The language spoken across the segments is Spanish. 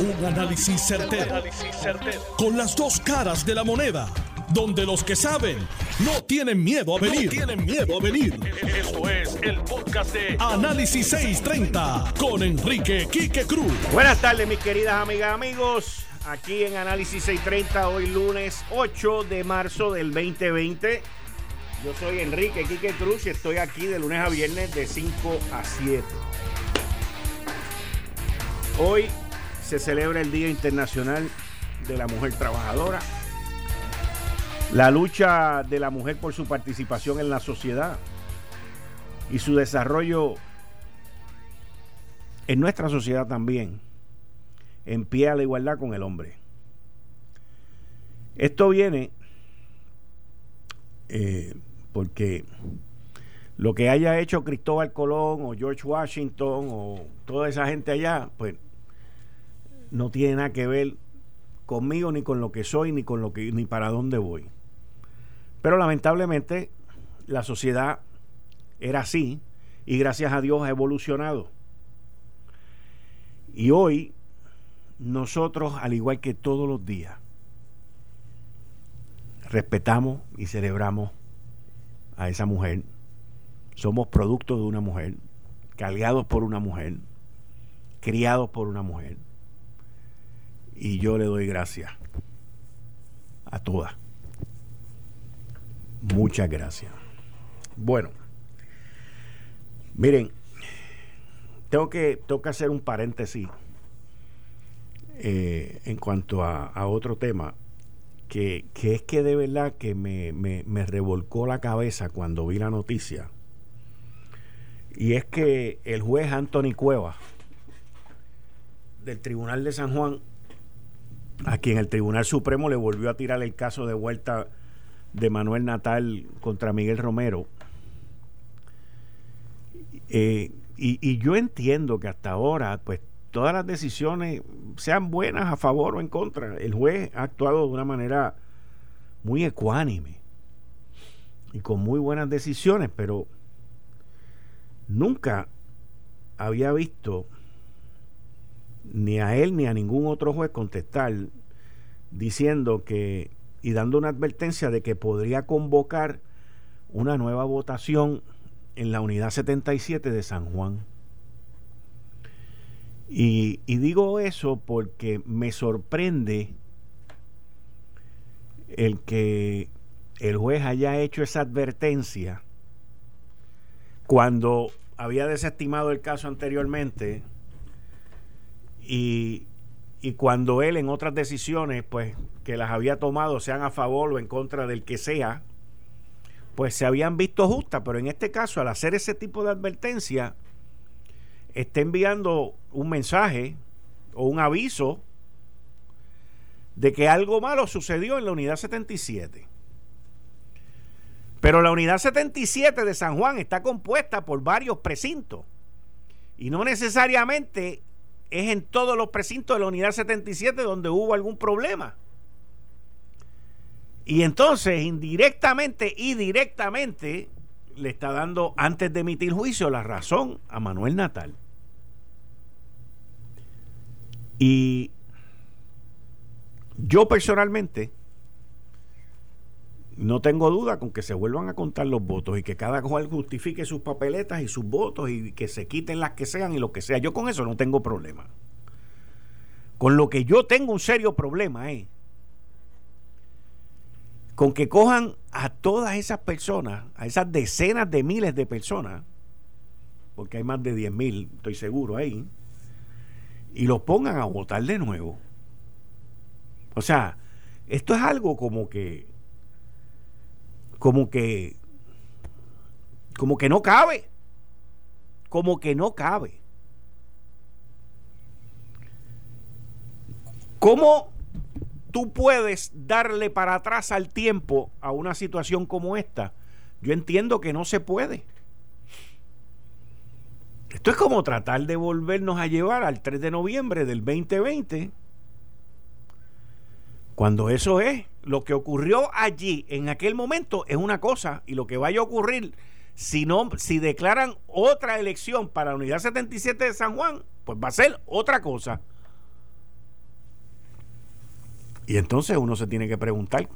Un análisis certero, Con las dos caras de la moneda. Donde los que saben no tienen miedo a venir. tienen miedo a venir. Esto es el podcast de Análisis 630 con Enrique Quique Cruz. Buenas tardes, mis queridas amigas, amigos. Aquí en Análisis 630, hoy lunes 8 de marzo del 2020. Yo soy Enrique Quique Cruz y estoy aquí de lunes a viernes de 5 a 7. Hoy se celebra el Día Internacional de la Mujer Trabajadora. La lucha de la mujer por su participación en la sociedad y su desarrollo en nuestra sociedad también, en pie a la igualdad con el hombre. Esto viene eh, porque lo que haya hecho Cristóbal Colón o George Washington o toda esa gente allá, pues no tiene nada que ver conmigo ni con lo que soy ni con lo que ni para dónde voy. Pero lamentablemente la sociedad era así y gracias a Dios ha evolucionado. Y hoy nosotros, al igual que todos los días, respetamos y celebramos a esa mujer. Somos producto de una mujer, caliados por una mujer, criados por una mujer y yo le doy gracias a todas. Muchas gracias. Bueno, miren, tengo que, tengo que hacer un paréntesis eh, en cuanto a, otro tema, que, es que de verdad que me, me revolcó la cabeza cuando vi la noticia. Y es que el juez Anthony Cueva del Tribunal de San Juan a quien el Tribunal Supremo le volvió a tirar el caso de vuelta de Manuel Natal contra Miguel Romero. Eh, y, yo entiendo que hasta ahora, pues todas las decisiones, sean buenas a favor o en contra, el juez ha actuado de una manera muy ecuánime y con muy buenas decisiones, pero nunca había visto ni a él ni a ningún otro juez contestar diciendo que y dando una advertencia de que podría convocar una nueva votación en la unidad 77 de San Juan. Y, y digo eso porque me sorprende el que el juez haya hecho esa advertencia cuando había desestimado el caso anteriormente y, cuando él en otras decisiones, pues que las había tomado, sean a favor o en contra del que sea, pues se habían visto justas, pero en este caso, al hacer ese tipo de advertencia, está enviando un mensaje o un aviso de que algo malo sucedió en la unidad 77. Pero la unidad 77 de San Juan está compuesta por varios precintos y no necesariamente es en todos los precintos de la unidad 77 donde hubo algún problema. Y entonces, indirectamente y directamente, le está dando, antes de emitir juicio, la razón a Manuel Natal. Y yo personalmente no tengo duda con que se vuelvan a contar los votos y que cada cual justifique sus papeletas y sus votos y que se quiten las que sean y lo que sea. Yo con eso no tengo problema. Con lo que yo tengo un serio problema es con que cojan a todas esas personas, a esas decenas de miles de personas, porque hay más de 10 mil, estoy seguro ahí, y los pongan a votar de nuevo. O sea, esto es algo como que como que como que no cabe. Como que no cabe. ¿Cómo tú puedes darle para atrás al tiempo a una situación como esta? Yo entiendo que no se puede. Esto es como tratar de volvernos a llevar al 3 de noviembre del 2020 cuando eso es, lo que ocurrió allí en aquel momento es una cosa y lo que vaya a ocurrir si no si declaran otra elección para la unidad 77 de San Juan, pues va a ser otra cosa. Y entonces uno se tiene que preguntar,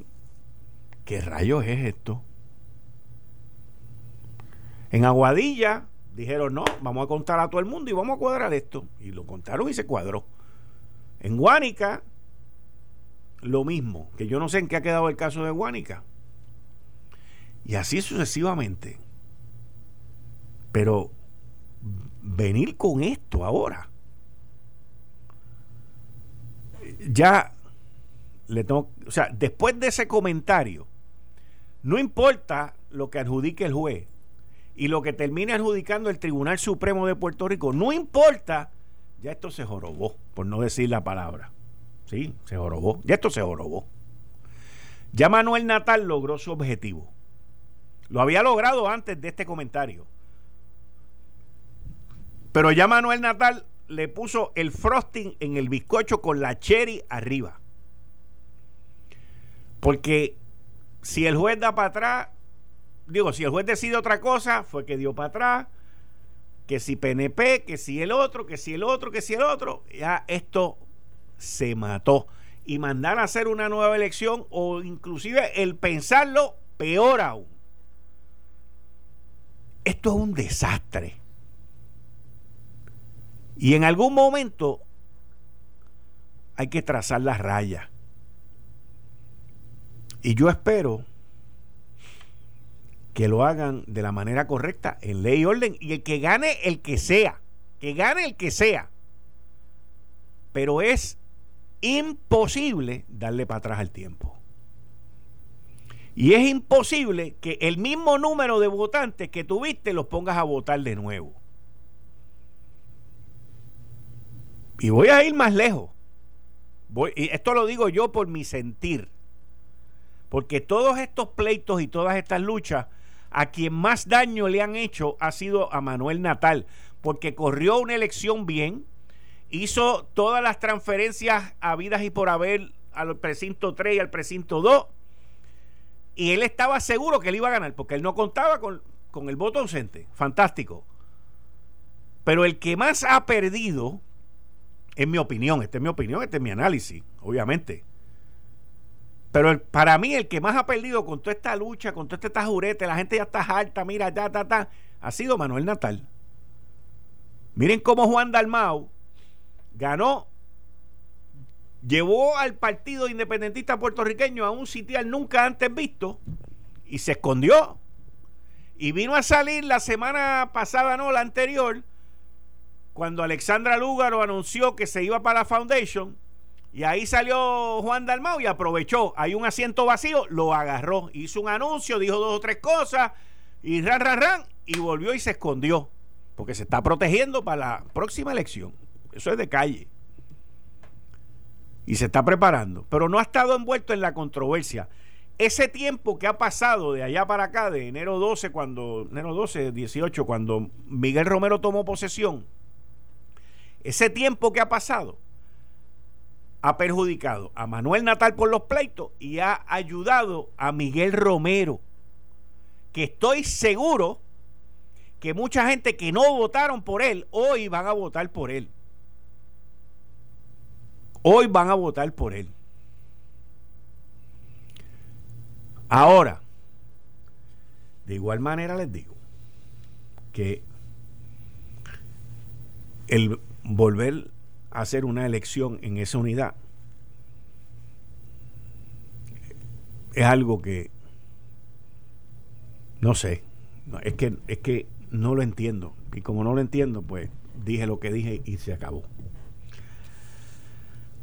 ¿qué rayos es esto? En Aguadilla dijeron, no, vamos a contar a todo el mundo y vamos a cuadrar esto. Y lo contaron y se cuadró. En Guánica, lo mismo, que yo no sé en qué ha quedado el caso de Guánica. Y así sucesivamente. Pero venir con esto ahora. Ya le tengo, o sea, después de ese comentario, no importa lo que adjudique el juez y lo que termine adjudicando el Tribunal Supremo de Puerto Rico, no importa, ya esto se jorobó, por no decir la palabra. Sí, se jorobó, ya esto se jorobó. Ya Manuel Natal logró su objetivo. Lo había logrado antes de este comentario. Pero ya Manuel Natal le puso el frosting en el bizcocho con la cherry arriba. Porque si el juez da para atrás, digo, si el juez decide otra cosa, fue que dio para atrás, que si PNP, que si el otro, que si el otro, que si el otro, ya esto se mató. Y mandar a hacer una nueva elección o inclusive el pensarlo, peor aún. Esto es un desastre. Y en algún momento hay que trazar las rayas. Y yo espero que lo hagan de la manera correcta, en ley y orden, y el que gane el que sea, que gane el que sea. Pero es imposible darle para atrás al tiempo. Y es imposible que el mismo número de votantes que tuviste los pongas a votar de nuevo. Y voy a ir más lejos. Y esto lo digo yo por mi sentir. Porque todos estos pleitos y todas estas luchas, a quien más daño le han hecho ha sido a Manuel Natal. Porque corrió una elección bien, hizo todas las transferencias habidas y por haber al precinto 3 y al precinto 2. Y él estaba seguro que él iba a ganar, porque él no contaba con, con el voto ausente. Fantástico. Pero el que más ha perdido en mi opinión, esta es mi opinión, este es mi análisis, obviamente. Pero para mí, el que más ha perdido con toda esta lucha, con todo este tajurete, la gente ya está harta, mira, ya, ta, ta, ha sido Manuel Natal. Miren cómo Juan Dalmau ganó, llevó al Partido Independentista Puertorriqueño a un sitial nunca antes visto y se escondió. Y vino a salir la semana pasada, no, la anterior, cuando Alexandra Lúgaro anunció que se iba para la Foundation, y ahí salió Juan Dalmau y aprovechó. Hay un asiento vacío, lo agarró, hizo un anuncio, dijo dos o tres cosas, y ran, ran, ran, y volvió y se escondió. Porque se está protegiendo para la próxima elección. Eso es de calle. Y se está preparando. Pero no ha estado envuelto en la controversia. Ese tiempo que ha pasado de allá para acá, de enero 12, cuando, enero 12, 18, cuando Miguel Romero tomó posesión, ese tiempo que ha pasado ha perjudicado a Manuel Natal por los pleitos y ha ayudado a Miguel Romero, que estoy seguro que mucha gente que no votaron por él, hoy van a votar por él. Hoy van a votar por él. Ahora, de igual manera les digo que el volver a hacer una elección en esa unidad es algo que no sé, es que es que no lo entiendo y como no lo entiendo, pues dije lo que dije y se acabó.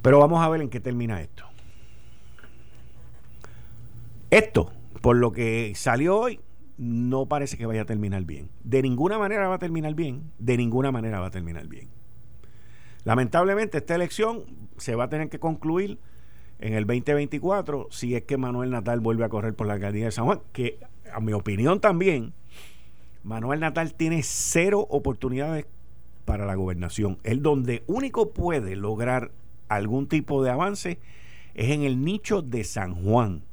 Pero vamos a ver en qué termina esto. Esto, por lo que salió hoy, no parece que vaya a terminar bien. De ninguna manera va a terminar bien. De ninguna manera va a terminar bien. Lamentablemente esta elección se va a tener que concluir en el 2024 si es que Manuel Natal vuelve a correr por la alcaldía de San Juan, que a mi opinión también, Manuel Natal tiene cero oportunidades para la gobernación. Él donde único puede lograr algún tipo de avance es en el nicho de San Juan.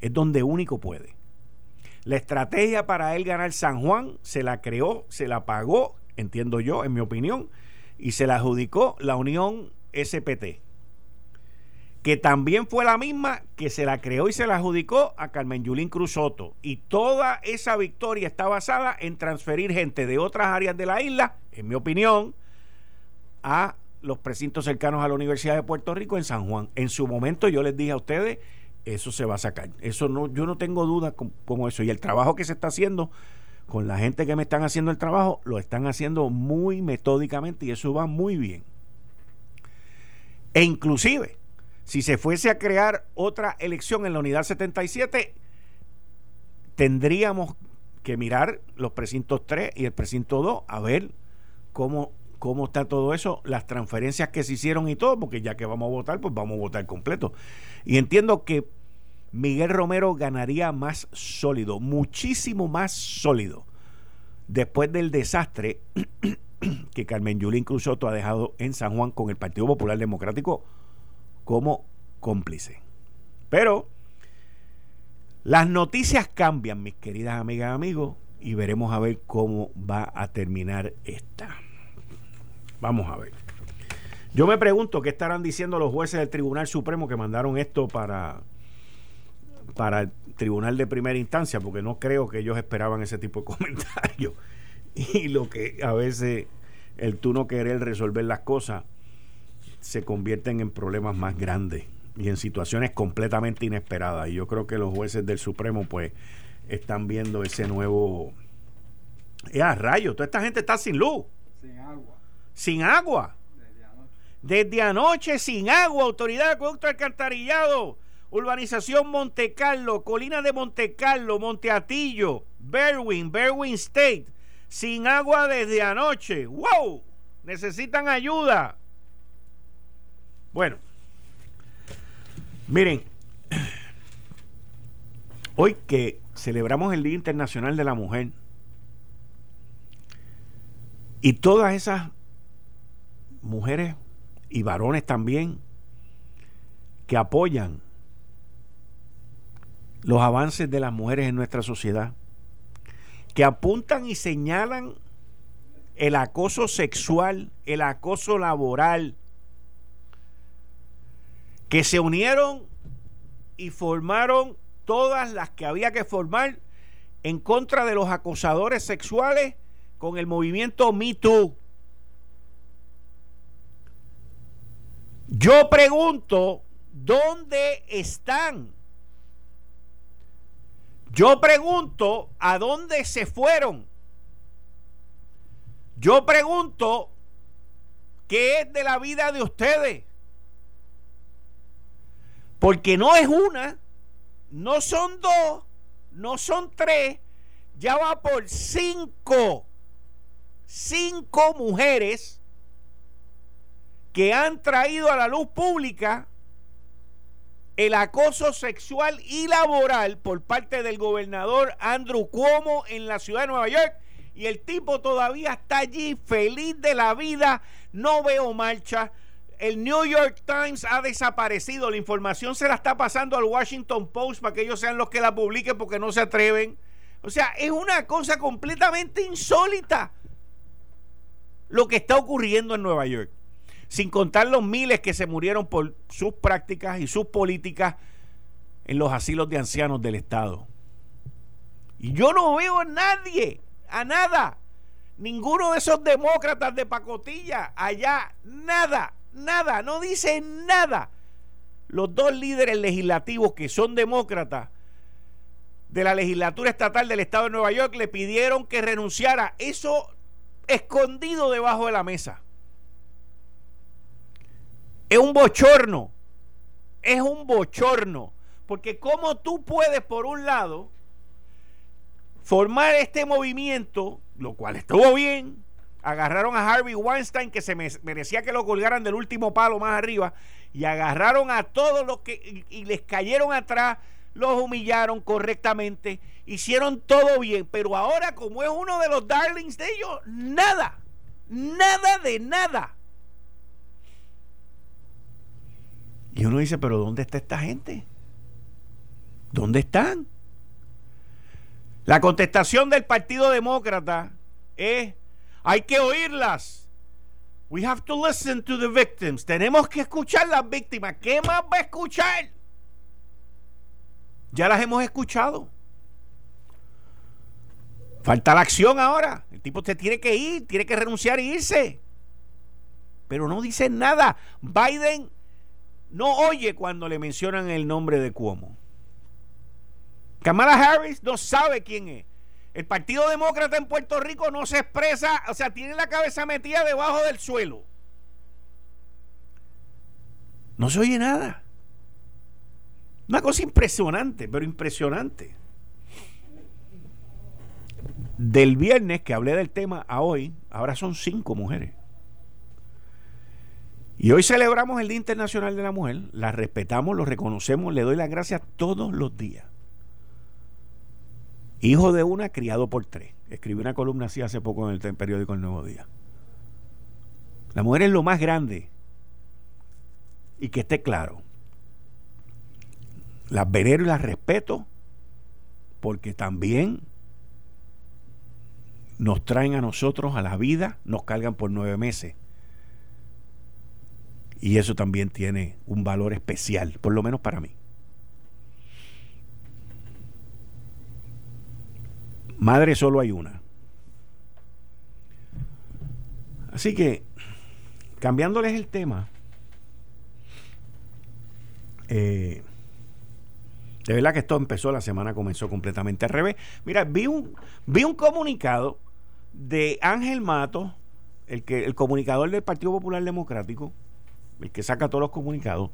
Es donde único puede. La estrategia para él ganar San Juan se la creó, se la pagó, entiendo yo, en mi opinión, y se la adjudicó la Unión SPT, que también fue la misma que se la creó y se la adjudicó a Carmen Yulín Cruzoto. Y toda esa victoria está basada en transferir gente de otras áreas de la isla, en mi opinión, a los precintos cercanos a la Universidad de Puerto Rico en San Juan. En su momento yo les dije a ustedes, eso se va a sacar. Eso no, yo no tengo duda como eso. Y el trabajo que se está haciendo con la gente que me están haciendo el trabajo, lo están haciendo muy metódicamente y eso va muy bien. E inclusive, si se fuese a crear otra elección en la unidad 77, tendríamos que mirar los precintos 3 y el precinto 2 a ver cómo cómo está todo eso, las transferencias que se hicieron y todo, porque ya que vamos a votar, pues vamos a votar completo. Y entiendo que Miguel Romero ganaría más sólido, muchísimo más sólido, después del desastre que Carmen Yulín Cruzoto ha dejado en San Juan con el Partido Popular Democrático como cómplice. Pero las noticias cambian, mis queridas amigas y amigos, y veremos a ver cómo va a terminar esta. Vamos a ver. Yo me pregunto qué estarán diciendo los jueces del Tribunal Supremo que mandaron esto para, para el Tribunal de Primera Instancia, porque no creo que ellos esperaban ese tipo de comentarios. Y lo que a veces el tú no querer resolver las cosas se convierten en problemas más grandes y en situaciones completamente inesperadas. Y yo creo que los jueces del Supremo pues están viendo ese nuevo... ¡Ya, rayo! Toda esta gente está sin luz. Sin agua sin agua. Desde anoche, sin agua. Autoridad de Acueducto Alcantarillado. Urbanización Monte Carlo, Colina de Monte Carlo, Monteatillo, Berwin, Berwin State. Sin agua desde anoche. ¡Wow! Necesitan ayuda. Bueno, miren, hoy que celebramos el Día Internacional de la Mujer y todas esas mujeres y varones también que apoyan los avances de las mujeres en nuestra sociedad, que apuntan y señalan el acoso sexual, el acoso laboral, que se unieron y formaron todas las que había que formar en contra de los acosadores sexuales con el movimiento Me Too. Yo pregunto, ¿dónde están? Yo pregunto, ¿a dónde se fueron? Yo pregunto, ¿qué es de la vida de ustedes? Porque no es una, no son dos, no son tres, ya va por cinco, cinco mujeres que han traído a la luz pública el acoso sexual y laboral por parte del gobernador Andrew Cuomo en la ciudad de Nueva York. Y el tipo todavía está allí feliz de la vida. No veo marcha. El New York Times ha desaparecido. La información se la está pasando al Washington Post para que ellos sean los que la publiquen porque no se atreven. O sea, es una cosa completamente insólita lo que está ocurriendo en Nueva York sin contar los miles que se murieron por sus prácticas y sus políticas en los asilos de ancianos del Estado. Y yo no veo a nadie, a nada, ninguno de esos demócratas de pacotilla allá, nada, nada, no dicen nada. Los dos líderes legislativos que son demócratas de la legislatura estatal del Estado de Nueva York le pidieron que renunciara. Eso escondido debajo de la mesa. Es un bochorno. Es un bochorno. Porque como tú puedes, por un lado, formar este movimiento, lo cual estuvo bien, agarraron a Harvey Weinstein, que se merecía que lo colgaran del último palo más arriba, y agarraron a todos los que, y, les cayeron atrás, los humillaron correctamente, hicieron todo bien, pero ahora como es uno de los darlings de ellos, nada, nada de nada. Y uno dice, pero ¿dónde está esta gente? ¿Dónde están? La contestación del Partido Demócrata es, hay que oírlas. We have to listen to the victims. Tenemos que escuchar las víctimas. ¿Qué más va a escuchar? Ya las hemos escuchado. Falta la acción ahora. El tipo te tiene que ir, tiene que renunciar e irse. Pero no dice nada. Biden no oye cuando le mencionan el nombre de Cuomo. Kamala Harris no sabe quién es. El Partido Demócrata en Puerto Rico no se expresa, o sea, tiene la cabeza metida debajo del suelo. No se oye nada. Una cosa impresionante, pero impresionante. Del viernes que hablé del tema a hoy, ahora son cinco mujeres. Y hoy celebramos el Día Internacional de la Mujer, la respetamos, lo reconocemos, le doy las gracias todos los días. Hijo de una, criado por tres. Escribí una columna así hace poco en el periódico El Nuevo Día. La mujer es lo más grande. Y que esté claro. Las venero y las respeto porque también nos traen a nosotros a la vida, nos cargan por nueve meses. Y eso también tiene un valor especial, por lo menos para mí. Madre solo hay una. Así que, cambiándoles el tema, eh, de verdad que esto empezó, la semana comenzó completamente al revés. Mira, vi un, vi un comunicado de Ángel Mato, el, que, el comunicador del Partido Popular Democrático, el que saca todos los comunicados,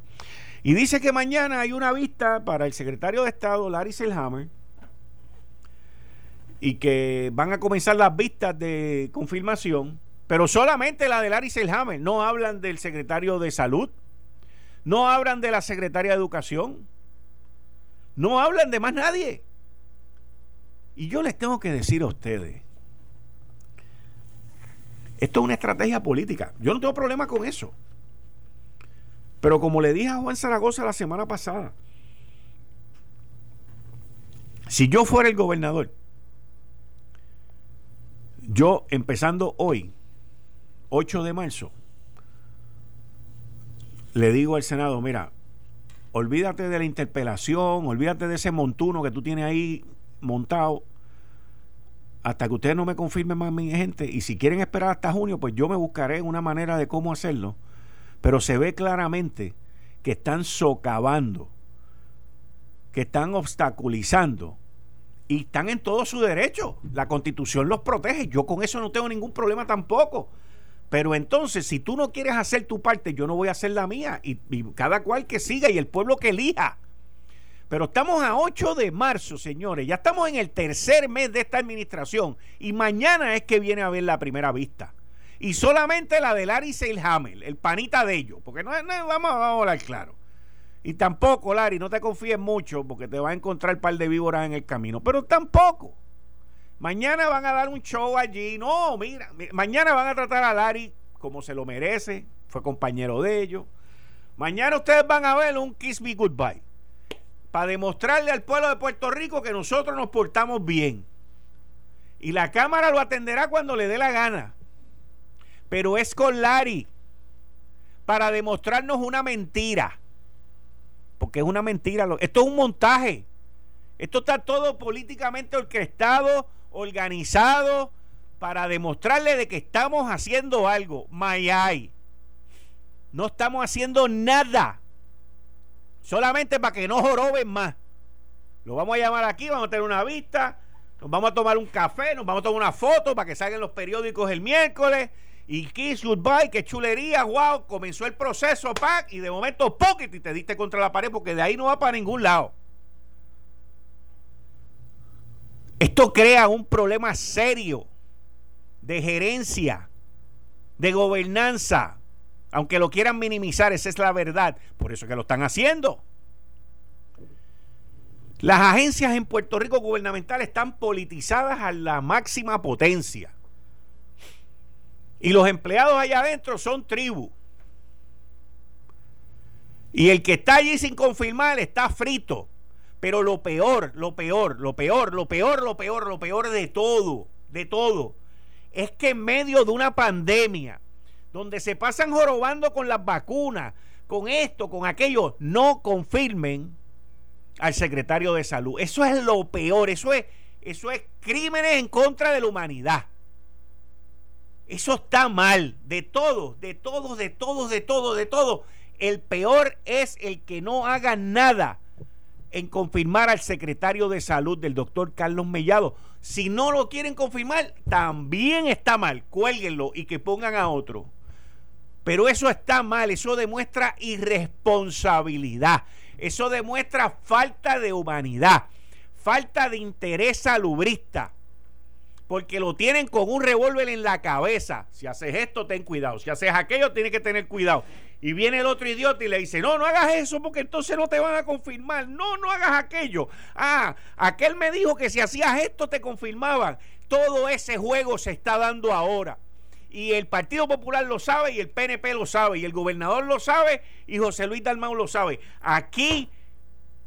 y dice que mañana hay una vista para el secretario de Estado, Larry Selhammer, y que van a comenzar las vistas de confirmación, pero solamente la de Larry Selhammer. No hablan del secretario de Salud, no hablan de la secretaria de Educación, no hablan de más nadie. Y yo les tengo que decir a ustedes, esto es una estrategia política. Yo no tengo problema con eso. Pero como le dije a Juan Zaragoza la semana pasada, si yo fuera el gobernador, yo, empezando hoy, 8 de marzo, le digo al Senado, mira, olvídate de la interpelación, olvídate de ese montuno que tú tienes ahí montado, hasta que ustedes no me confirmen más mi gente, y si quieren esperar hasta junio, pues yo me buscaré una manera de cómo hacerlo, pero se ve claramente que están socavando, que están obstaculizando y están en todo su derecho. La constitución los protege. Yo con eso no tengo ningún problema tampoco. Pero entonces, si tú no quieres hacer tu parte, yo no voy a hacer la mía. Y, cada cual que siga y el pueblo que elija. Pero estamos a 8 de marzo, señores. Ya estamos en el tercer mes de esta administración. Y mañana es que viene a ver la primera vista. Y solamente la de Larry Seilhammer, el panita de ellos. Porque no, vamos, vamos a hablar claro. Y tampoco, Larry, no te confíes mucho porque te va a encontrar un par de víboras en el camino. Pero tampoco. Mañana van a dar un show allí. No, mira, mañana van a tratar a Larry como se lo merece. Fue compañero de ellos. Mañana ustedes van a ver un Kiss Me Goodbye. Para demostrarle al pueblo de Puerto Rico que nosotros nos portamos bien. Y la Cámara lo atenderá cuando le dé la gana. Pero es con Larry. Para demostrarnos una mentira porque es una mentira. Esto es un montaje. Esto está todo políticamente orquestado, organizado, para demostrarle de que estamos haciendo algo. Mayay. No estamos haciendo nada. Solamente para que no joroben más. Lo vamos a llamar aquí, vamos a tener una vista, nos vamos a tomar un café, nos vamos a tomar una foto para que salgan los periódicos el miércoles y Kiss Goodbye, qué chulería, wow, comenzó el proceso, pack, y de momento, pocket, y te diste contra la pared porque de ahí no va para ningún lado. Esto crea un problema serio de gerencia, de gobernanza, aunque lo quieran minimizar, esa es la verdad. Por eso que lo están haciendo. Las agencias en Puerto Rico gubernamentales están politizadas a la máxima potencia. Y los empleados allá adentro son tribu. Y el que está allí sin confirmar está frito. Pero lo peor, lo peor, lo peor, lo peor, lo peor, lo peor de todo, de todo, es que en medio de una pandemia, donde se pasan jorobando con las vacunas, con esto, con aquello, no confirmen al secretario de salud. Eso es lo peor, eso es, eso es crímenes en contra de la humanidad. Eso está mal, de todos, de todos, de todos, de todos, de todos. El peor es el que no haga nada en confirmar al secretario de salud del doctor Carlos Mellado. Si no lo quieren confirmar, también está mal. Cuélguenlo y que pongan a otro. Pero eso está mal, eso demuestra irresponsabilidad, eso demuestra falta de humanidad, falta de interés salubrista, porque lo tienen con un revólver en la cabeza. Si haces esto, ten cuidado. Si haces aquello, tienes que tener cuidado. Y viene el otro idiota y le dice, no, no hagas eso porque entonces no te van a confirmar. No, no hagas aquello. Ah, aquel me dijo que si hacías esto te confirmaban. Todo ese juego se está dando ahora y el Partido Popular lo sabe y el PNP lo sabe y el gobernador lo sabe y José Luis Dalmau lo sabe. Aquí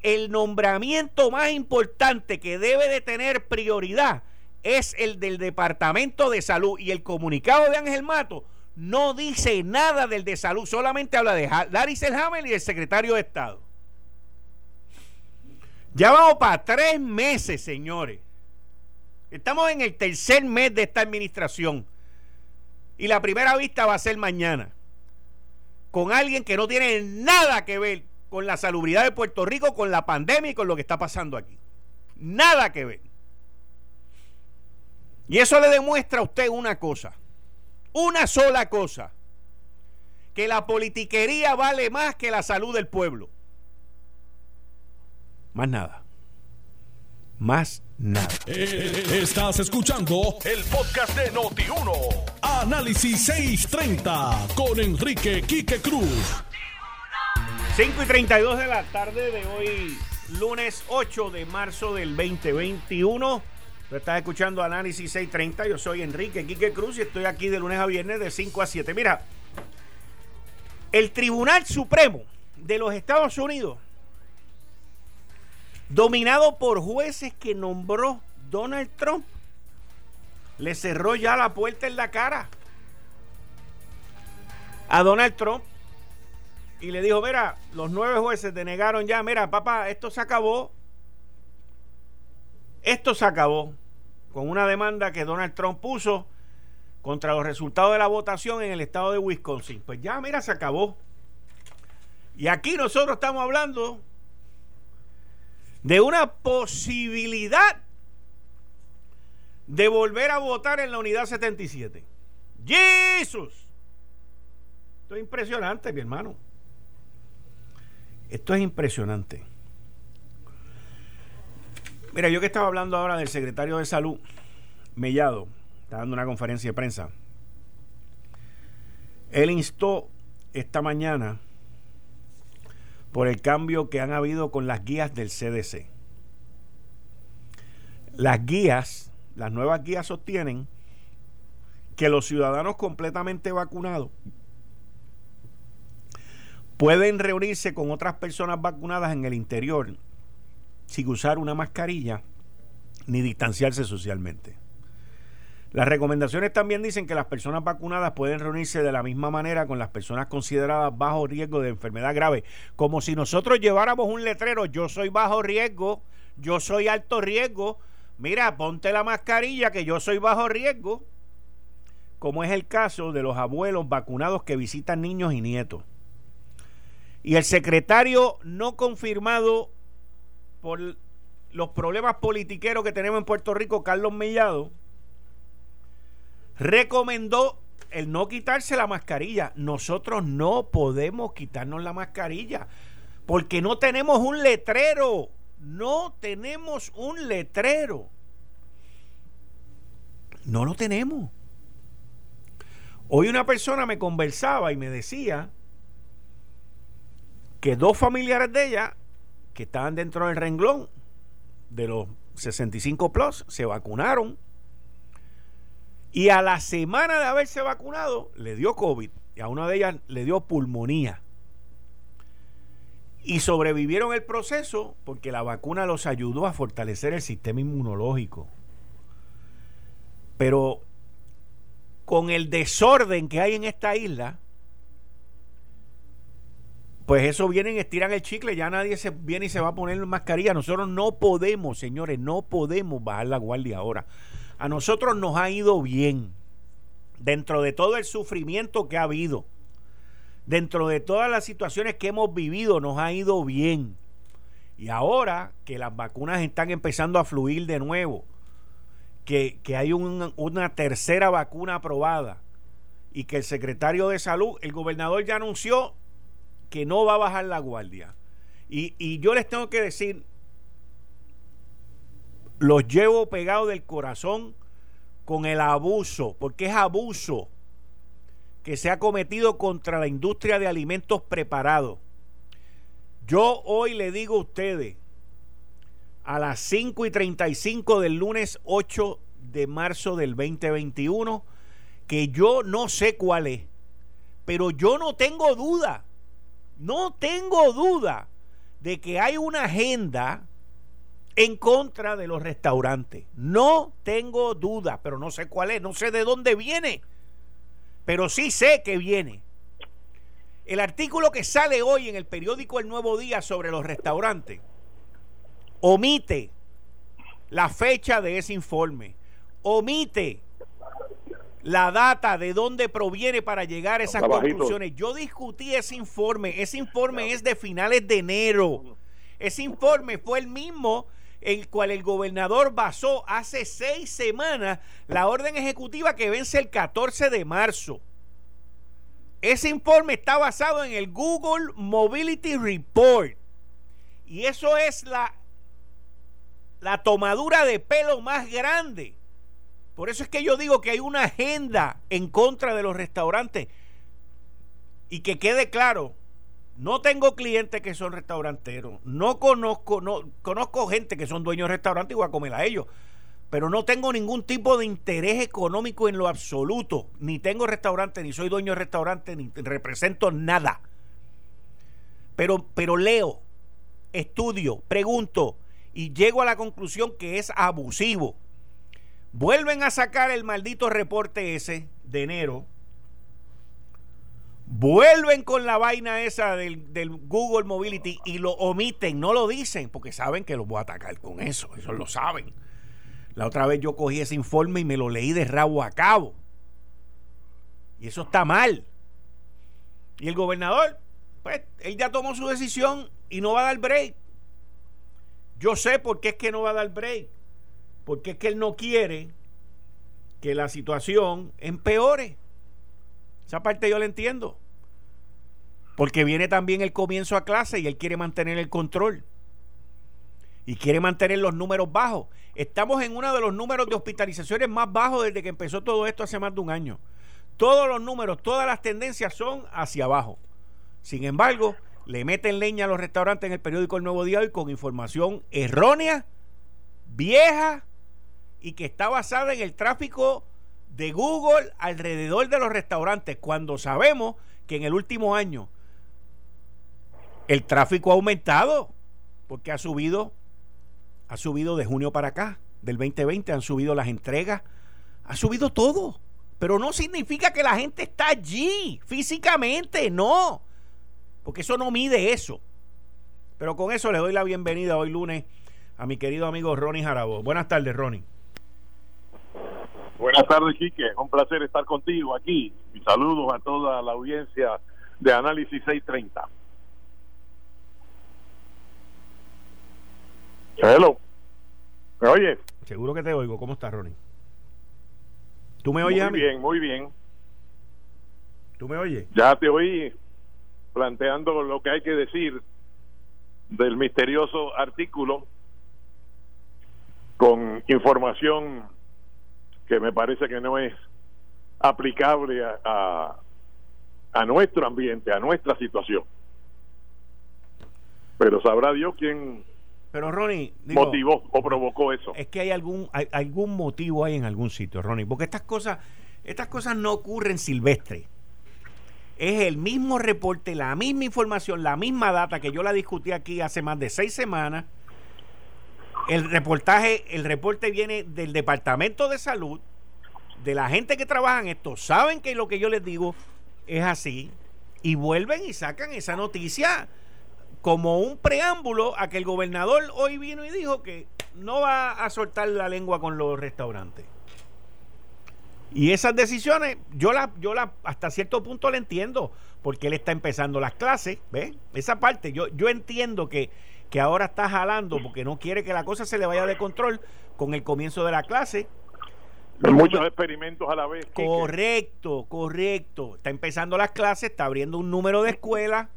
el nombramiento más importante que debe de tener prioridad es el del Departamento de Salud y el comunicado de Ángel Mato no dice nada del de salud, solamente habla de Larry Selhammer y el secretario de Estado. Ya vamos para tres meses, señores. Estamos en el tercer mes de esta administración y la primera vista va a ser mañana. Con alguien que no tiene nada que ver con la salubridad de Puerto Rico, con la pandemia y con lo que está pasando aquí. Nada que ver. Y eso le demuestra a usted una cosa. Una sola cosa. Que la politiquería vale más que la salud del pueblo. Más nada. Más nada. Eh, estás escuchando el podcast de Noti1. Análisis 630 con Enrique Quique Cruz. 5 y 32 de la tarde de hoy, lunes 8 de marzo del 2021. Tú estás escuchando Análisis 630. Yo soy Enrique Quique Cruz y estoy aquí de lunes a viernes de 5 a 7. Mira, el Tribunal Supremo de los Estados Unidos dominado por jueces que nombró Donald Trump, le cerró ya la puerta en la cara a Donald Trump y le dijo, mira, los nueve jueces denegaron ya, mira, papá, esto se acabó. Esto se acabó con una demanda que Donald Trump puso contra los resultados de la votación en el estado de Wisconsin. Pues ya, mira, se acabó. Y aquí nosotros estamos hablando de una posibilidad de volver a votar en la unidad 77. ¡Jesús! Esto es impresionante, mi hermano. Esto es impresionante. Mira, yo que estaba hablando ahora del secretario de salud, Mellado, está dando una conferencia de prensa. Él instó esta mañana por el cambio que han habido con las guías del CDC. Las guías, las nuevas guías sostienen que los ciudadanos completamente vacunados pueden reunirse con otras personas vacunadas en el interior sin usar una mascarilla ni distanciarse socialmente. Las recomendaciones también dicen que las personas vacunadas pueden reunirse de la misma manera con las personas consideradas bajo riesgo de enfermedad grave, como si nosotros lleváramos un letrero, yo soy bajo riesgo, yo soy alto riesgo, mira, ponte la mascarilla que yo soy bajo riesgo, como es el caso de los abuelos vacunados que visitan niños y nietos. Y el secretario no confirmado por los problemas politiqueros que tenemos en Puerto Rico, Carlos Mellado, recomendó el no quitarse la mascarilla. Nosotros no podemos quitarnos la mascarilla porque no tenemos un letrero. No tenemos un letrero. No lo tenemos. Hoy una persona me conversaba y me decía que dos familiares de ella que estaban dentro del renglón de los 65 plus se vacunaron y a la semana de haberse vacunado, le dio COVID. Y a una de ellas le dio pulmonía. Y sobrevivieron el proceso porque la vacuna los ayudó a fortalecer el sistema inmunológico. Pero con el desorden que hay en esta isla, pues eso vienen, estiran el chicle, ya nadie se viene y se va a poner mascarilla. Nosotros no podemos, señores, no podemos bajar la guardia ahora. A nosotros nos ha ido bien, dentro de todo el sufrimiento que ha habido, dentro de todas las situaciones que hemos vivido, nos ha ido bien. Y ahora que las vacunas están empezando a fluir de nuevo, que, hay una tercera vacuna aprobada y que el secretario de salud, el gobernador ya anunció que no va a bajar la guardia. Y, y yo les tengo que decir, los llevo pegados del corazón con el abuso, porque es abuso que se ha cometido contra la industria de alimentos preparados. Yo hoy le digo a ustedes, a las 5 y 35 del lunes 8 de marzo del 2021, que yo no sé cuál es, pero yo no tengo duda no tengo duda de que hay una agenda en contra de los restaurantes. No tengo duda, pero no sé cuál es, no sé de dónde viene, pero sí sé que viene. El artículo que sale hoy en el periódico El Nuevo Día sobre los restaurantes omite la fecha de ese informe, omite la data de dónde proviene para llegar a esas conclusiones. Yo discutí ese informe, ese informe es de finales de enero. Ese informe fue el mismo el cual el gobernador basó hace seis semanas la orden ejecutiva que vence el 14 de marzo. Ese informe está basado en el Google Mobility Report. Y eso es la, la tomadura de pelo más grande por eso es que yo digo que hay una agenda en contra de los restaurantes. Y que quede claro, no tengo clientes que son restauranteros, no conozco, no conozco gente que son dueños de restaurantes y voy a comer a ellos, pero no tengo ningún tipo de interés económico en lo absoluto, ni tengo restaurante, ni soy dueño de restaurante, ni represento nada. Pero, pero leo, estudio, pregunto y llego a la conclusión que es abusivo Vuelven a sacar el maldito reporte ese de enero. Vuelven con la vaina esa del, Google Mobility y lo omiten, no lo dicen, porque saben que los voy a atacar con eso, eso lo saben. La otra vez yo cogí ese informe y me lo leí de rabo a cabo. Y eso está mal. Y el gobernador, pues, él ya tomó su decisión y no va a dar break. Yo sé por qué es que no va a dar break porque es que él no quiere que la situación empeore. Esa parte yo la entiendo. Porque viene también el comienzo a clase y él quiere mantener el control. Y quiere mantener los números bajos. Estamos en uno de los números de hospitalizaciones más bajos desde que empezó todo esto hace más de un año. Todos los números, todas las tendencias son hacia abajo. Sin embargo, le meten leña a los restaurantes en el periódico El Nuevo Día hoy con información errónea, vieja y que está basada en el tráfico de Google alrededor de los restaurantes, cuando sabemos que en el último año el tráfico ha aumentado, porque ha subido, ha subido de junio para acá, del 2020 han subido las entregas, ha subido todo, pero no significa que la gente está allí físicamente, no, porque eso no mide eso. Pero con eso le doy la bienvenida hoy lunes a mi querido amigo Ronnie Jarabo. Buenas tardes, Ronnie. Buenas tardes, Quique. Un placer estar contigo aquí. Y saludos a toda la audiencia de Análisis 630. Hello. ¿Me oyes? Seguro que te oigo. ¿Cómo estás, Ronnie? ¿Tú me oyes? Muy bien, muy bien. ¿Tú me oyes? Ya te oí planteando lo que hay que decir del misterioso artículo con información que me parece que no es aplicable a, a, nuestro ambiente, a nuestra situación. Pero sabrá Dios quién pero Ronnie motivó o provocó eso. Es que hay algún hay, algún motivo ahí en algún sitio, Ronnie, porque estas cosas estas cosas no ocurren silvestre. Es el mismo reporte, la misma información, la misma data que yo la discutí aquí hace más de seis semanas el reportaje, el reporte viene del Departamento de Salud de la gente que trabaja en esto saben que lo que yo les digo es así y vuelven y sacan esa noticia como un preámbulo a que el gobernador hoy vino y dijo que no va a soltar la lengua con los restaurantes. Y esas decisiones, yo la, yo la hasta cierto punto la entiendo, porque él está empezando las clases, ¿ves? Esa parte, yo, yo entiendo que, que ahora está jalando porque no quiere que la cosa se le vaya de control con el comienzo de la clase. Muchos experimentos a la vez. Correcto, correcto. Está empezando las clases, está abriendo un número de escuelas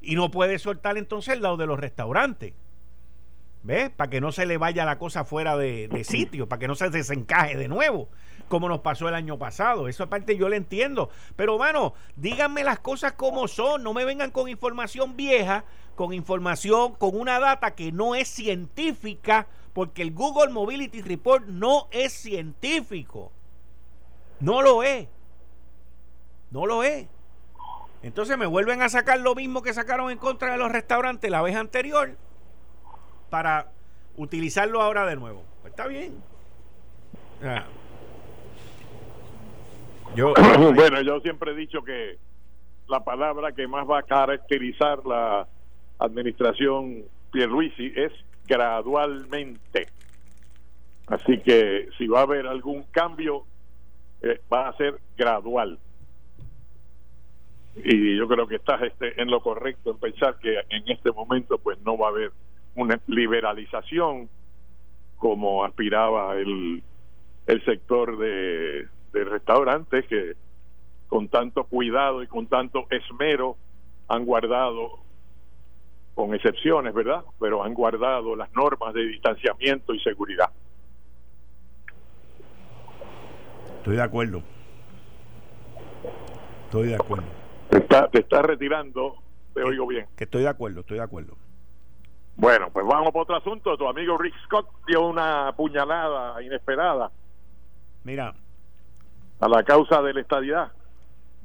y no puede soltar entonces el lado de los restaurantes. ¿Ves? Para que no se le vaya la cosa fuera de, de sitio, para que no se desencaje de nuevo como nos pasó el año pasado. Eso aparte yo le entiendo. Pero, mano, díganme las cosas como son. No me vengan con información vieja, con información, con una data que no es científica, porque el Google Mobility Report no es científico. No lo es. No lo es. Entonces me vuelven a sacar lo mismo que sacaron en contra de los restaurantes la vez anterior para utilizarlo ahora de nuevo. Pues está bien. Ah, bueno, yo siempre he dicho que la palabra que más va a caracterizar la administración Pierluisi es gradualmente. Así que si va a haber algún cambio, eh, va a ser gradual. Y yo creo que estás este, en lo correcto en pensar que en este momento pues no va a haber una liberalización como aspiraba el, el sector de de restaurantes que con tanto cuidado y con tanto esmero han guardado, con excepciones, ¿verdad? Pero han guardado las normas de distanciamiento y seguridad. Estoy de acuerdo. Estoy de acuerdo. Te está, te está retirando, te oigo bien. Que estoy de acuerdo, estoy de acuerdo. Bueno, pues vamos por otro asunto. Tu amigo Rick Scott dio una puñalada inesperada. Mira, a la causa de la estadidad.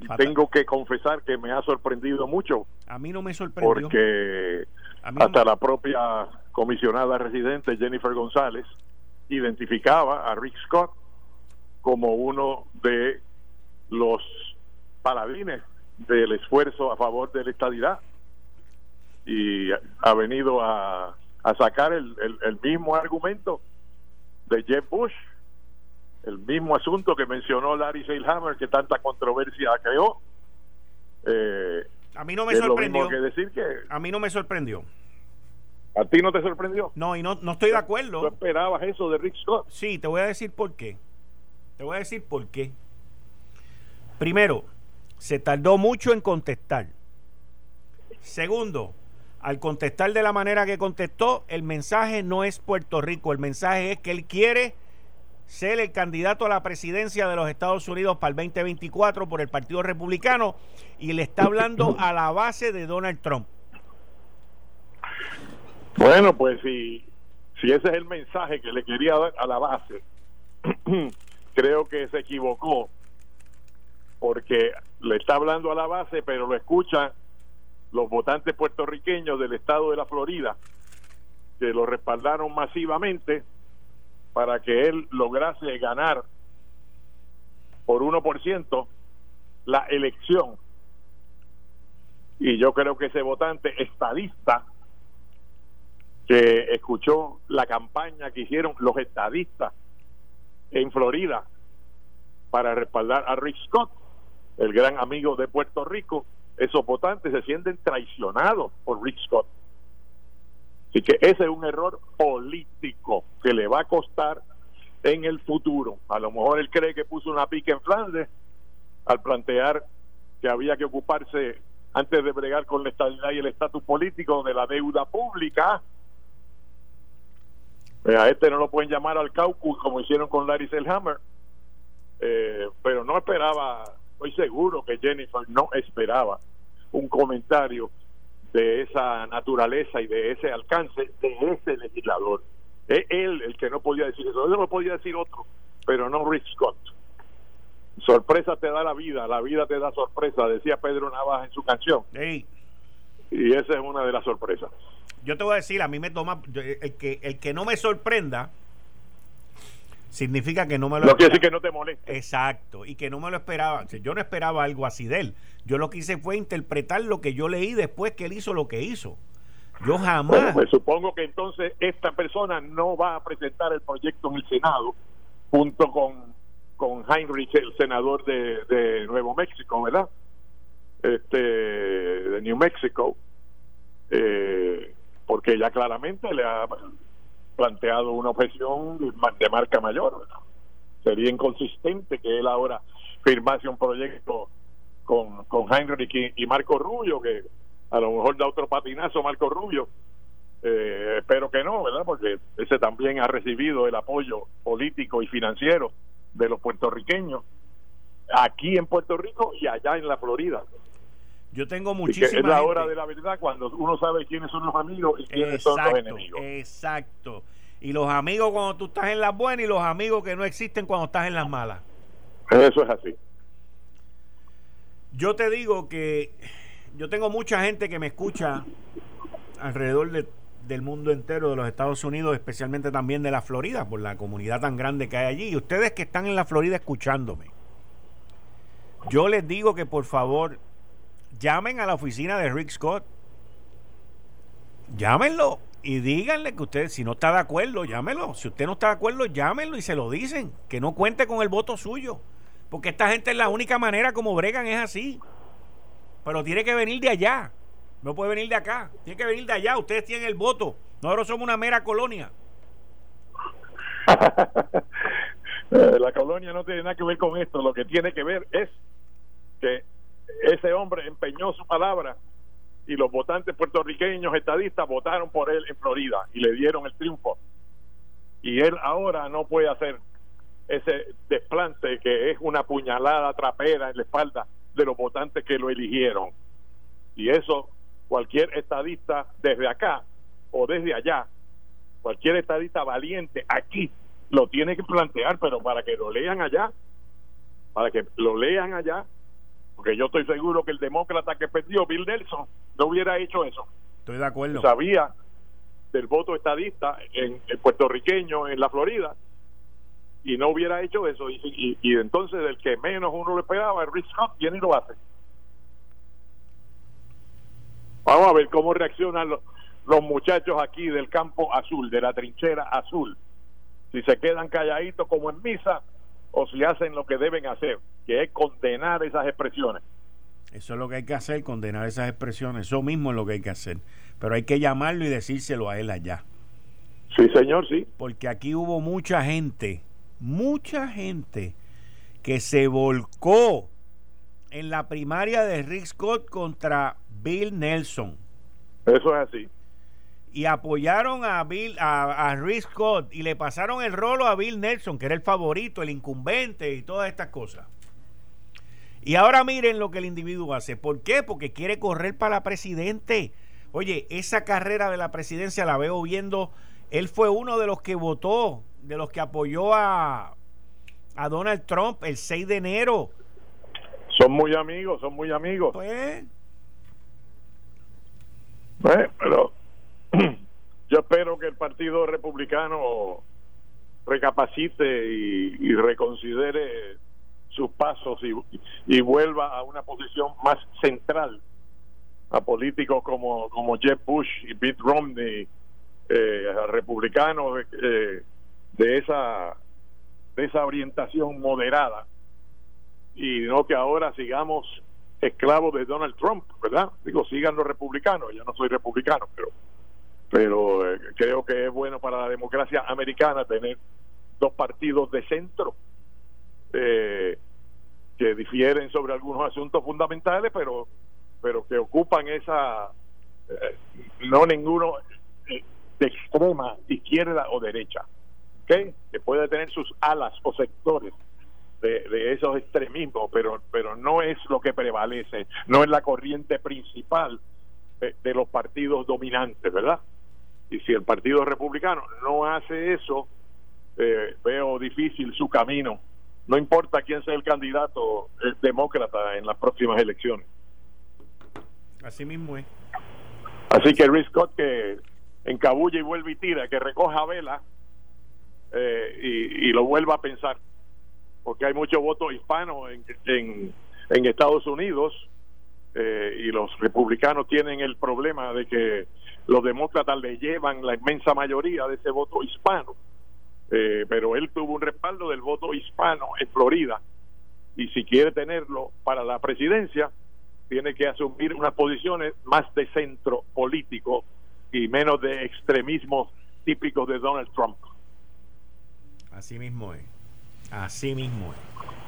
Y tengo que confesar que me ha sorprendido mucho. A mí no me sorprendió. Porque hasta la propia comisionada residente Jennifer González identificaba a Rick Scott como uno de los paladines del esfuerzo a favor de la estadidad y ha venido a, a sacar el, el mismo argumento de Jeff Bush el mismo asunto que mencionó Larry Seilhammer que tanta controversia creó. Eh, a mí no me sorprendió. que decir que a mí no me sorprendió. ¿A ti no te sorprendió? No, y no, no estoy de acuerdo. ¿Tú esperabas eso de Rick Scott? Sí, te voy a decir por qué. Te voy a decir por qué. Primero, se tardó mucho en contestar. Segundo, al contestar de la manera que contestó, el mensaje no es Puerto Rico, el mensaje es que él quiere ser el candidato a la presidencia de los Estados Unidos para el 2024 por el Partido Republicano y le está hablando a la base de Donald Trump. Bueno, pues si, si ese es el mensaje que le quería dar a la base, creo que se equivocó porque le está hablando a la base, pero lo escuchan los votantes puertorriqueños del estado de la Florida, que lo respaldaron masivamente para que él lograse ganar por 1% la elección. Y yo creo que ese votante estadista que escuchó la campaña que hicieron los estadistas en Florida para respaldar a Rick Scott, el gran amigo de Puerto Rico, esos votantes se sienten traicionados por Rick Scott. Así que ese es un error político que le va a costar en el futuro. A lo mejor él cree que puso una pica en Flandes al plantear que había que ocuparse antes de bregar con la estabilidad y el estatus político de la deuda pública. Eh, a este no lo pueden llamar al caucus como hicieron con Larry Selhammer, eh, pero no esperaba, estoy seguro que Jennifer no esperaba un comentario de esa naturaleza y de ese alcance de ese legislador. Es él el que no podía decir eso, eso lo podía decir otro, pero no Rick Scott. Sorpresa te da la vida, la vida te da sorpresa, decía Pedro Navaja en su canción. Y esa es una de las sorpresas. Yo te voy a decir, a mí me toma, el que, el que no me sorprenda, significa que no me lo No quiere decir que no te moleste. Exacto, y que no me lo esperaba. Yo no esperaba algo así de él. Yo lo que hice fue interpretar lo que yo leí después que él hizo lo que hizo. Yo jamás. Bueno, pues supongo que entonces esta persona no va a presentar el proyecto en el Senado junto con, con Heinrich, el senador de, de Nuevo México, ¿verdad? Este, de New Mexico, eh, porque ella claramente le ha planteado una objeción de marca mayor. ¿verdad? Sería inconsistente que él ahora firmase un proyecto con, con Heinrich y, Marco Rubio, que a lo mejor da otro patinazo Marco Rubio. Eh, espero que no, ¿verdad? Porque ese también ha recibido el apoyo político y financiero de los puertorriqueños aquí en Puerto Rico y allá en la Florida. Yo tengo muchísimas. Es la hora de la verdad cuando uno sabe quiénes son los amigos y quiénes son los enemigos. Exacto. Y los amigos cuando tú estás en las buenas y los amigos que no existen cuando estás en las malas. Eso es así. Yo te digo que yo tengo mucha gente que me escucha alrededor del mundo entero de los Estados Unidos, especialmente también de la Florida, por la comunidad tan grande que hay allí. Y ustedes que están en la Florida escuchándome, yo les digo que por favor llamen a la oficina de Rick Scott. Llámenlo y díganle que usted, si no está de acuerdo, llámelo. Si usted no está de acuerdo, llámenlo y se lo dicen. Que no cuente con el voto suyo. Porque esta gente es la única manera como bregan, es así. Pero tiene que venir de allá. No puede venir de acá. Tiene que venir de allá. Ustedes tienen el voto. Nosotros somos una mera colonia. la colonia no tiene nada que ver con esto. Lo que tiene que ver es que ese hombre empeñó su palabra y los votantes puertorriqueños estadistas votaron por él en Florida y le dieron el triunfo. Y él ahora no puede hacer ese desplante que es una puñalada trapera en la espalda de los votantes que lo eligieron. Y eso cualquier estadista desde acá o desde allá, cualquier estadista valiente aquí lo tiene que plantear, pero para que lo lean allá, para que lo lean allá porque yo estoy seguro que el demócrata que perdió, Bill Nelson, no hubiera hecho eso. Estoy de acuerdo. Sabía del voto estadista en, el puertorriqueño en la Florida y no hubiera hecho eso. Y, y, entonces, el que menos uno lo esperaba, el Rich Scott, viene y lo hace. Vamos a ver cómo reaccionan los, los muchachos aquí del campo azul, de la trinchera azul. Si se quedan calladitos como en misa o si hacen lo que deben hacer, que es condenar esas expresiones. Eso es lo que hay que hacer, condenar esas expresiones. Eso mismo es lo que hay que hacer. Pero hay que llamarlo y decírselo a él allá. Sí, señor, sí. Porque aquí hubo mucha gente, mucha gente que se volcó en la primaria de Rick Scott contra Bill Nelson. Eso es así y apoyaron a Bill, a, a Rick Scott y le pasaron el rolo a Bill Nelson, que era el favorito, el incumbente y todas estas cosas. Y ahora miren lo que el individuo hace. ¿Por qué? Porque quiere correr para la presidente. Oye, esa carrera de la presidencia la veo viendo. Él fue uno de los que votó, de los que apoyó a, a Donald Trump el 6 de enero. Son muy amigos, son muy amigos. Pues. Pues, pero yo espero que el Partido Republicano recapacite y, reconsidere sus pasos y, vuelva a una posición más central a políticos como, como Jeb Bush y Pete Romney, eh, republicanos eh, de esa de esa orientación moderada y no que ahora sigamos esclavos de Donald Trump, ¿verdad? Digo, sigan los republicanos, yo no soy republicano, pero pero eh, creo que es bueno para la democracia americana tener dos partidos de centro eh, que difieren sobre algunos asuntos fundamentales, pero pero que ocupan esa eh, no ninguno de extrema izquierda o derecha, que puede tener sus alas o sectores de, de, esos extremismos, pero pero no es lo que prevalece, no es la corriente principal de los partidos dominantes, ¿verdad? Y si el Partido Republicano no hace eso, eh, veo difícil su camino. No importa quién sea el candidato demócrata en las próximas elecciones. Así mismo es. Así que Rick Scott que encabulla y vuelve y tira, que recoja vela eh, y, lo vuelva a pensar, porque hay muchos votos hispanos en, en, Estados Unidos eh, y los republicanos tienen el problema de que los demócratas le llevan la inmensa mayoría de ese voto hispano, eh, pero él tuvo un respaldo del voto hispano en Florida y si quiere tenerlo para la presidencia, tiene que asumir unas posiciones más de centro político y menos de extremismo típicos de Donald Trump. Así mismo es. Así mismo es.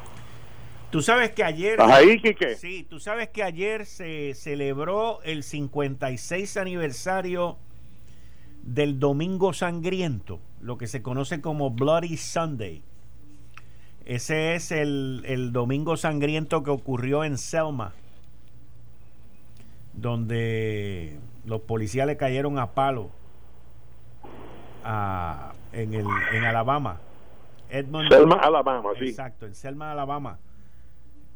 Tú sabes que ayer. ahí, Quique? Sí, tú sabes que ayer se celebró el 56 aniversario del Domingo Sangriento, lo que se conoce como Bloody Sunday. Ese es el, el domingo sangriento que ocurrió en Selma, donde los policías le cayeron a palo a, en, el, en Alabama. Edmond, Selma, Alabama, sí. Exacto, en Selma, Alabama.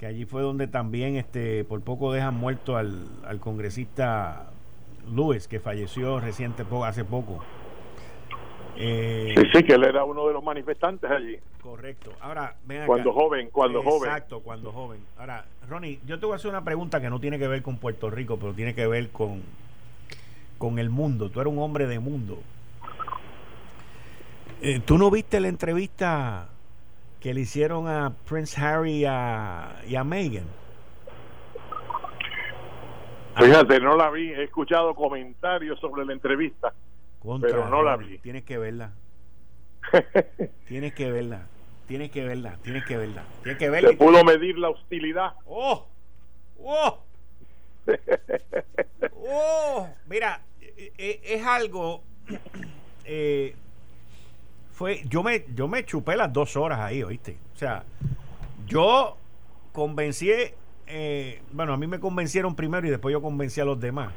Que allí fue donde también este por poco dejan muerto al, al congresista Lewis, que falleció reciente, hace poco. Eh, sí, que él era uno de los manifestantes allí. Correcto. Ahora, Cuando joven, cuando joven. Exacto, cuando joven. Ahora, Ronnie, yo te voy a hacer una pregunta que no tiene que ver con Puerto Rico, pero tiene que ver con, con el mundo. Tú eres un hombre de mundo. Eh, ¿Tú no viste la entrevista que le hicieron a Prince Harry y a Meghan? Fíjate, no la vi, he escuchado comentarios sobre la entrevista, pero no la vi. Tienes que verla. tienes que verla. Tienes que verla, tienes que verla. Tienes que verla. Se pudo medir la hostilidad. ¡Oh! ¡Oh! ¡Oh! Mira, e, e, es algo. Eh, fue, yo me, yo me chupé las dos horas ahí, ¿oíste? O sea, yo convencí eh, bueno, a mí me convencieron primero y después yo convencí a los demás.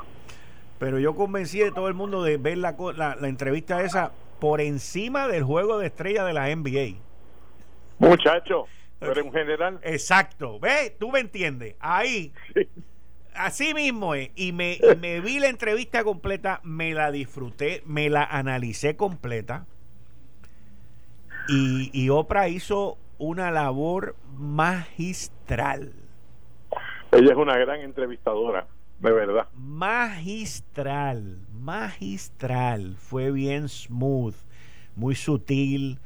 Pero yo convencí a todo el mundo de ver la, la, entrevista esa por encima del juego de estrella de la NBA. Muchacho, pero en general. Exacto, ve, tú me entiendes. Ahí, así mismo es. Y me, me vi la entrevista completa, me la disfruté, me la analicé completa. Y, y Oprah hizo una labor magistral ella es una gran entrevistadora, de verdad. Magistral, magistral. Fue bien smooth, muy sutil.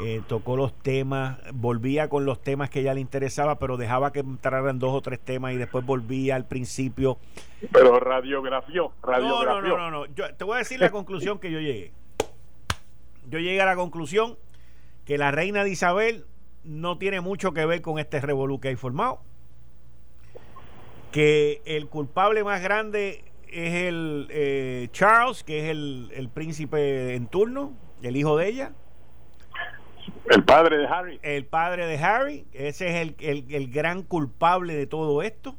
Eh, tocó los temas, volvía con los temas que ella le interesaba, pero dejaba que entraran dos o tres temas y después volvía al principio. Pero radiografió, radiografió. No, no, no, no, Yo te voy a decir la conclusión que yo llegué. Yo llegué a la conclusión que la reina de Isabel no tiene mucho que ver con este revolú que hay formado que el culpable más grande es el eh, Charles, que es el, príncipe en turno, el hijo de ella. El padre de Harry. El padre de Harry, ese es el, el, gran culpable de todo esto.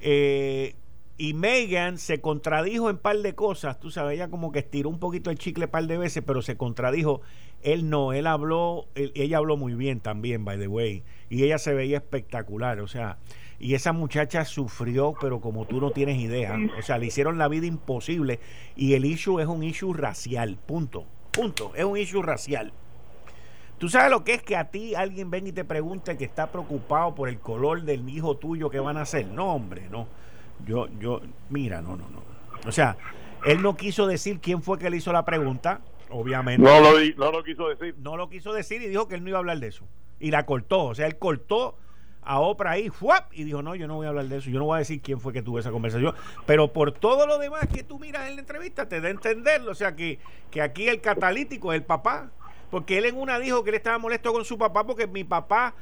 Eh, y Megan se contradijo en par de cosas, tú sabes, ella como que estiró un poquito el chicle par de veces, pero se contradijo. Él no, él habló, ella habló muy bien también, by the way, y ella se veía espectacular, o sea, y esa muchacha sufrió, pero como tú no tienes idea. O sea, le hicieron la vida imposible. Y el issue es un issue racial. Punto. Punto. Es un issue racial. Tú sabes lo que es que a ti alguien venga y te pregunte que está preocupado por el color del hijo tuyo que van a hacer. No, hombre, no. Yo, yo, mira, no, no, no. O sea, él no quiso decir quién fue que le hizo la pregunta, obviamente. No lo, no lo quiso decir. No lo quiso decir y dijo que él no iba a hablar de eso. Y la cortó. O sea, él cortó a Oprah ahí, ¡fuap! y dijo, no, yo no voy a hablar de eso, yo no voy a decir quién fue que tuvo esa conversación, pero por todo lo demás que tú miras en la entrevista, te da a entenderlo, o sea, que, que aquí el catalítico es el papá, porque él en una dijo que él estaba molesto con su papá porque mi papá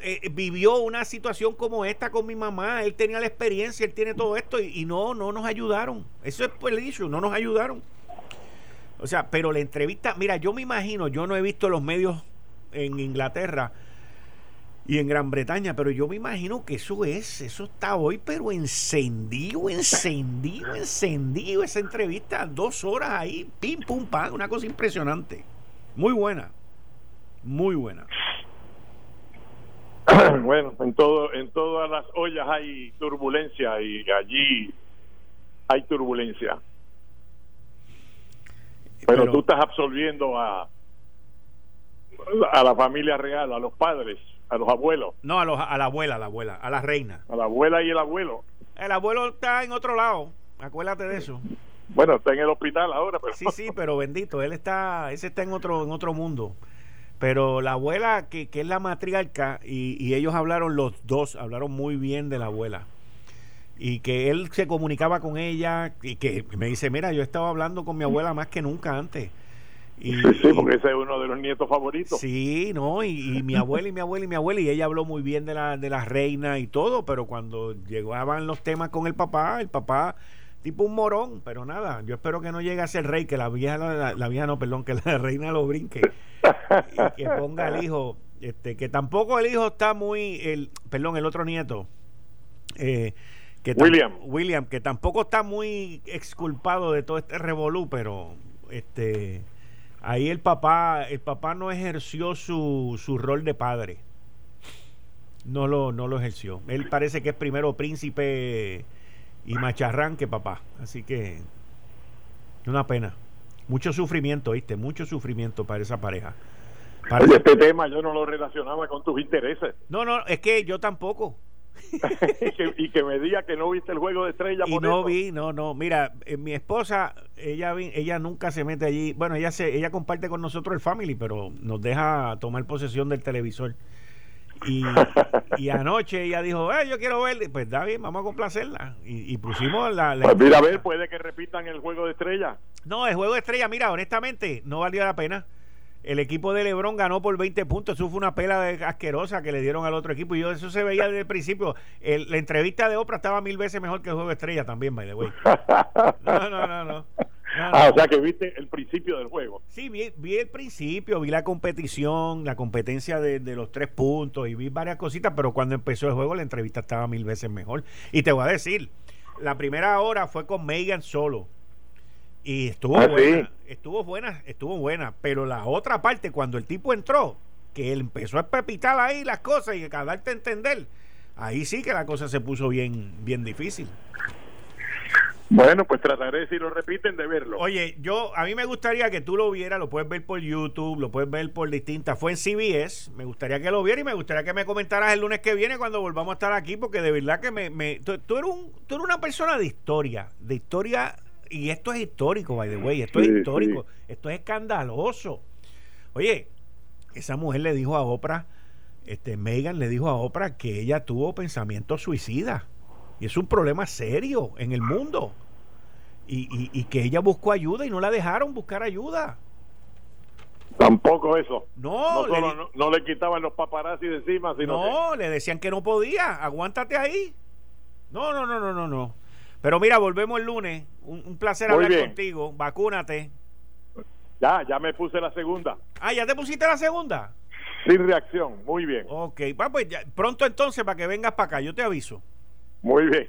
eh, vivió una situación como esta con mi mamá, él tenía la experiencia, él tiene todo esto, y, no, no nos ayudaron, eso es el issue, no nos ayudaron. O sea, pero la entrevista, mira, yo me imagino, yo no he visto los medios en Inglaterra, y en Gran Bretaña, pero yo me imagino que eso es, eso está hoy, pero encendido, encendido, encendido esa entrevista, dos horas ahí, pim, pum, pam, una cosa impresionante. Muy buena, muy buena. Bueno, en todo, en todas las ollas hay turbulencia y allí hay turbulencia. Pero, tú estás absolviendo a, a la familia real, a los padres, a los abuelos. No, a, los, a la abuela, a la abuela, a la reina. A la abuela y el abuelo. El abuelo está en otro lado, acuérdate de eso. Bueno, está en el hospital ahora, pero... Sí, sí, pero bendito, él está, ese está en otro, en otro mundo. Pero la abuela, que, que es la matriarca, y, y ellos hablaron los dos, hablaron muy bien de la abuela y que él se comunicaba con ella y que me dice, mira, yo estaba hablando con mi abuela más que nunca antes. Y, sí, porque ese es uno de los nietos favoritos. Sí, no, y, mi abuela y mi abuela y mi abuela, y ella habló muy bien de la, de la reina y todo, pero cuando llegaban los temas con el papá, el papá, tipo un morón, pero nada, yo espero que no llegue a ser rey, que la vieja, la, vieja no, perdón, que la reina lo brinque y que ponga al hijo, este, que tampoco el hijo está muy, el, perdón, el otro nieto, eh, que William. William, que tampoco está muy exculpado de todo este revolú, pero este ahí el papá, el papá no ejerció su, su rol de padre. No lo, no lo ejerció. Él parece que es primero príncipe y macharrán que papá. Así que una pena. Mucho sufrimiento, ¿viste? Mucho sufrimiento para esa pareja. Para este tema yo no lo relacionaba con tus intereses. No, no, es que yo tampoco. y, que, me diga que no viste el juego de estrella. Y no vi, no, no. Mira, eh, mi esposa, ella ella nunca se mete allí. Bueno, ella se, ella comparte con nosotros el family, pero nos deja tomar posesión del televisor. Y, y anoche ella dijo, eh, yo quiero ver, pues David, vamos a complacerla. Y, pusimos la... pues mira, a ver, puede que repitan el juego de estrella. No, el juego de estrella, mira, honestamente, no valió la pena el equipo de Lebron ganó por 20 puntos. Eso fue una pela de asquerosa que le dieron al otro equipo. Y yo eso se veía desde el principio. la entrevista de Oprah estaba mil veces mejor que el juego de estrella también, by the way. No, no, no, no. ah, o sea que viste el principio del juego. Sí, vi, vi el principio, vi la competición, la competencia de, de, los tres puntos y vi varias cositas, pero cuando empezó el juego la entrevista estaba mil veces mejor. Y te voy a decir, la primera hora fue con Megan solo y estuvo ah, buena, estuvo buena, estuvo buena. Pero la otra parte, cuando el tipo entró, que él empezó a pepitar ahí las cosas y a darte a entender, ahí sí que la cosa se puso bien, bien difícil. Bueno, pues trataré, si lo repiten, de verlo. Oye, yo, a mí me gustaría que tú lo vieras, lo puedes ver por YouTube, lo puedes ver por distintas, fue en CBS, me gustaría que lo vieras y me gustaría que me comentaras el lunes que viene cuando volvamos a estar aquí, porque de verdad que me, me tú, eres un, tú eres una persona de historia, de historia y esto es histórico, by the way, esto es histórico, esto es escandaloso. Oye, esa mujer le dijo a Oprah, este Megan le dijo a Oprah que ella tuvo pensamientos suicidas. Y es un problema serio en el mundo. Y, y, que ella buscó ayuda y no la dejaron buscar ayuda. Tampoco eso. No, no, le, quitaban los paparazzi de encima, sino No, le decían que no podía. Aguántate ahí. No, no, no, no, no, no. Pero mira, volvemos el lunes. Un, placer hablar contigo. Vacúnate. Ya, ya me puse la segunda. Ah, ¿ya te pusiste la segunda? Sin reacción, muy bien. Ok, pues pronto entonces para que vengas para acá, yo te aviso. Muy bien.